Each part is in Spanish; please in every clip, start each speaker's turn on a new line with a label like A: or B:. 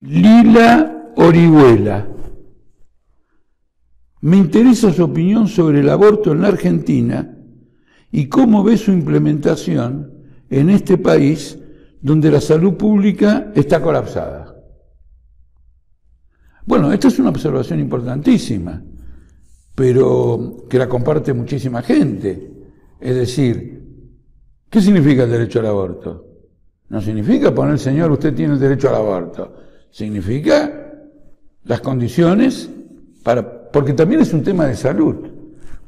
A: Lila Orihuela. Me interesa su opinión sobre el aborto en la Argentina y cómo ve su implementación en este país donde la salud pública está colapsada. Bueno, esta es una observación importantísima, pero que la comparte muchísima gente. Es decir, ¿qué significa el derecho al aborto? No significa poner, señor, usted tiene el derecho al aborto significa las condiciones para, porque también es un tema de salud.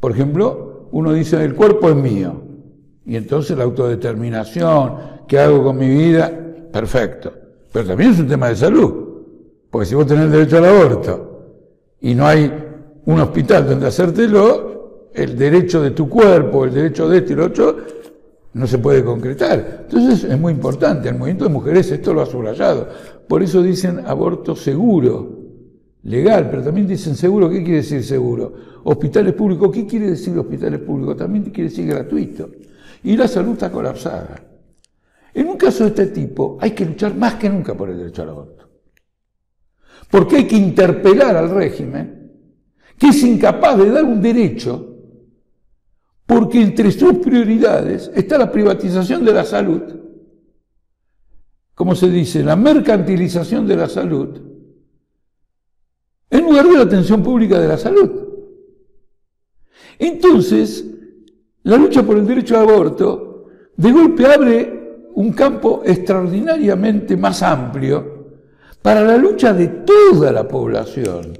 A: Por ejemplo, uno dice, el cuerpo es mío, y entonces la autodeterminación, ¿qué hago con mi vida? Perfecto. Pero también es un tema de salud, porque si vos tenés derecho al aborto y no hay un hospital donde hacértelo, el derecho de tu cuerpo, el derecho de este y lo otro, no se puede concretar. Entonces es muy importante, el movimiento de mujeres esto lo ha subrayado. Por eso dicen aborto seguro, legal, pero también dicen seguro, ¿qué quiere decir seguro? Hospitales públicos, ¿qué quiere decir hospitales públicos? También quiere decir gratuito. Y la salud está colapsada. En un caso de este tipo hay que luchar más que nunca por el derecho al aborto. Porque hay que interpelar al régimen que es incapaz de dar un derecho porque entre sus prioridades está la privatización de la salud, como se dice, la mercantilización de la salud, en lugar de la atención pública de la salud. Entonces, la lucha por el derecho al aborto de golpe abre un campo extraordinariamente más amplio para la lucha de toda la población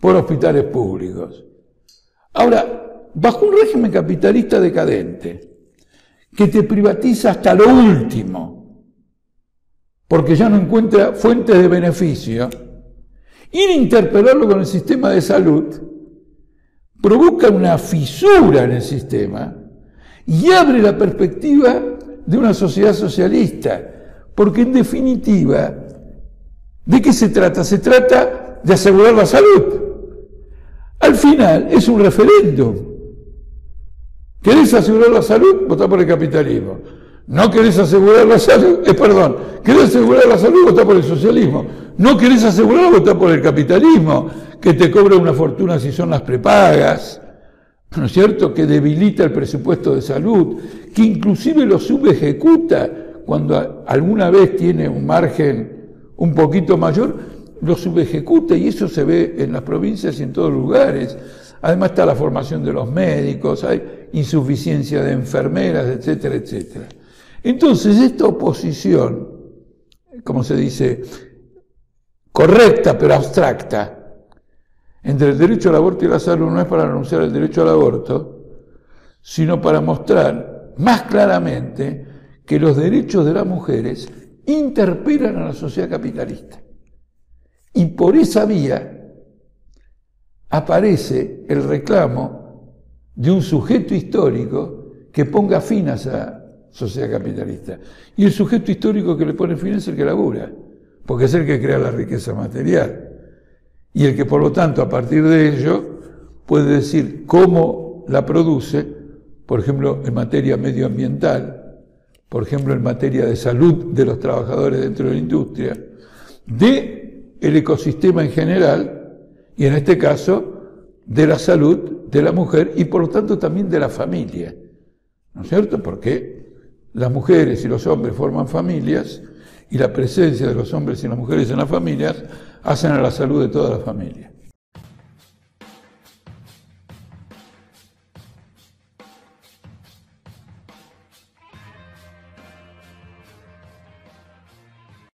A: por hospitales públicos. Ahora, bajo un régimen capitalista decadente, que te privatiza hasta lo último, porque ya no encuentra fuentes de beneficio, ir a interpelarlo con el sistema de salud provoca una fisura en el sistema y abre la perspectiva de una sociedad socialista, porque en definitiva, ¿de qué se trata? Se trata de asegurar la salud. Al final es un referéndum. ¿Querés asegurar la salud? Votá por el capitalismo. No querés asegurar la salud, eh, perdón, querés asegurar la salud, votá por el socialismo. No querés asegurar, votá por el capitalismo, que te cobra una fortuna si son las prepagas, ¿no es cierto? Que debilita el presupuesto de salud, que inclusive lo subejecuta cuando alguna vez tiene un margen un poquito mayor, lo subejecuta y eso se ve en las provincias y en todos lugares. Además está la formación de los médicos, hay insuficiencia de enfermeras, etcétera, etcétera. Entonces, esta oposición, como se dice, correcta pero abstracta, entre el derecho al aborto y la salud no es para anunciar el derecho al aborto, sino para mostrar más claramente que los derechos de las mujeres interpelan a la sociedad capitalista. Y por esa vía aparece el reclamo de un sujeto histórico que ponga fin a esa sociedad capitalista. Y el sujeto histórico que le pone fin es el que labura, porque es el que crea la riqueza material. Y el que por lo tanto a partir de ello puede decir cómo la produce, por ejemplo, en materia medioambiental, por ejemplo, en materia de salud de los trabajadores dentro de la industria, de el ecosistema en general, y en este caso de la salud de la mujer y por lo tanto también de la familia. ¿No es cierto? Porque las mujeres y los hombres forman familias y la presencia de los hombres y las mujeres en las familias hacen a la salud de toda la familia.